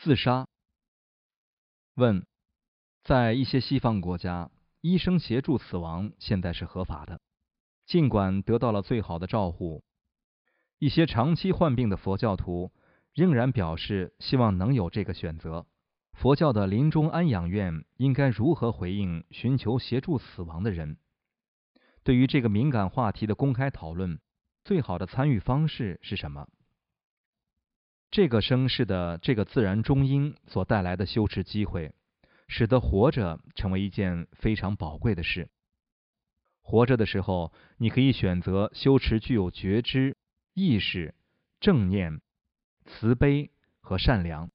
自杀。问：在一些西方国家，医生协助死亡现在是合法的，尽管得到了最好的照护。一些长期患病的佛教徒仍然表示希望能有这个选择。佛教的临终安养院应该如何回应寻求协助死亡的人？对于这个敏感话题的公开讨论，最好的参与方式是什么？这个生世的这个自然中因所带来的修持机会，使得活着成为一件非常宝贵的事。活着的时候，你可以选择修持具有觉知、意识、正念、慈悲和善良。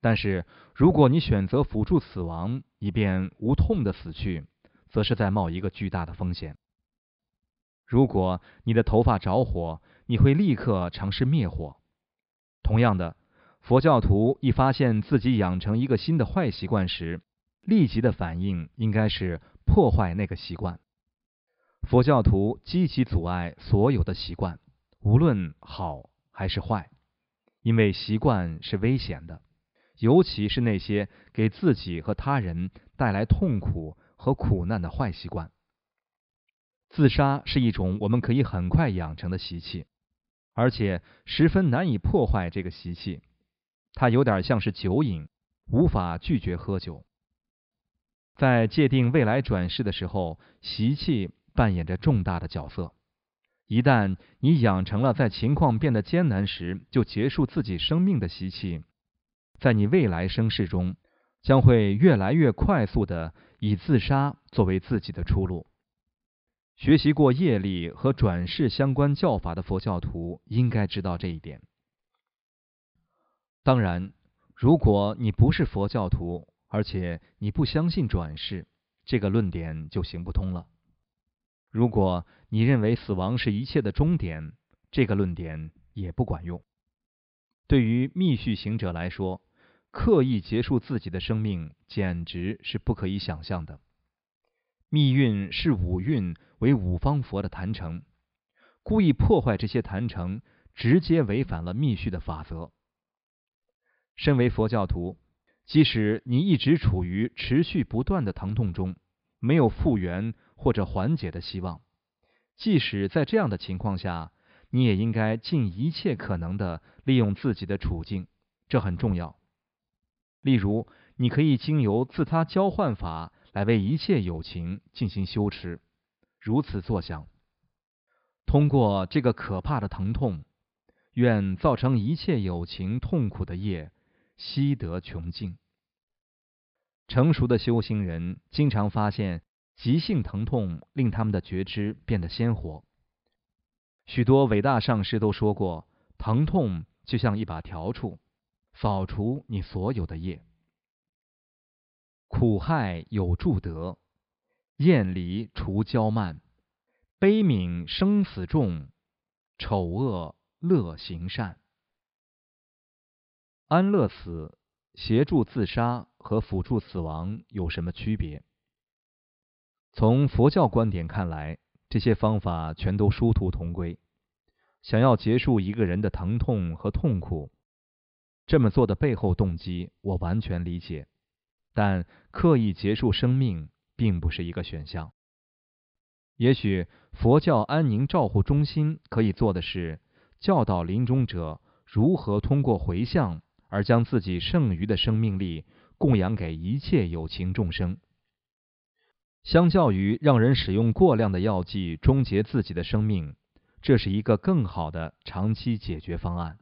但是，如果你选择辅助死亡，以便无痛的死去，则是在冒一个巨大的风险。如果你的头发着火，你会立刻尝试灭火。同样的，佛教徒一发现自己养成一个新的坏习惯时，立即的反应应该是破坏那个习惯。佛教徒积极阻碍所有的习惯，无论好还是坏，因为习惯是危险的，尤其是那些给自己和他人带来痛苦和苦难的坏习惯。自杀是一种我们可以很快养成的习气。而且十分难以破坏这个习气，它有点像是酒瘾，无法拒绝喝酒。在界定未来转世的时候，习气扮演着重大的角色。一旦你养成了在情况变得艰难时就结束自己生命的习气，在你未来生世中将会越来越快速的以自杀作为自己的出路。学习过业力和转世相关教法的佛教徒应该知道这一点。当然，如果你不是佛教徒，而且你不相信转世，这个论点就行不通了。如果你认为死亡是一切的终点，这个论点也不管用。对于密续行者来说，刻意结束自己的生命简直是不可以想象的。密运是五蕴为五方佛的坛城，故意破坏这些坛城，直接违反了密续的法则。身为佛教徒，即使你一直处于持续不断的疼痛中，没有复原或者缓解的希望，即使在这样的情况下，你也应该尽一切可能的利用自己的处境，这很重要。例如，你可以经由自他交换法。来为一切友情进行修持，如此作想，通过这个可怕的疼痛，愿造成一切友情痛苦的业，悉得穷尽。成熟的修行人经常发现，急性疼痛令他们的觉知变得鲜活。许多伟大上师都说过，疼痛就像一把笤帚，扫除你所有的业。苦害有助德，厌离除骄慢，悲悯生死重，丑恶乐行善。安乐死、协助自杀和辅助死亡有什么区别？从佛教观点看来，这些方法全都殊途同归。想要结束一个人的疼痛和痛苦，这么做的背后动机，我完全理解。但刻意结束生命并不是一个选项。也许佛教安宁照护中心可以做的是教导临终者如何通过回向而将自己剩余的生命力供养给一切有情众生。相较于让人使用过量的药剂终结自己的生命，这是一个更好的长期解决方案。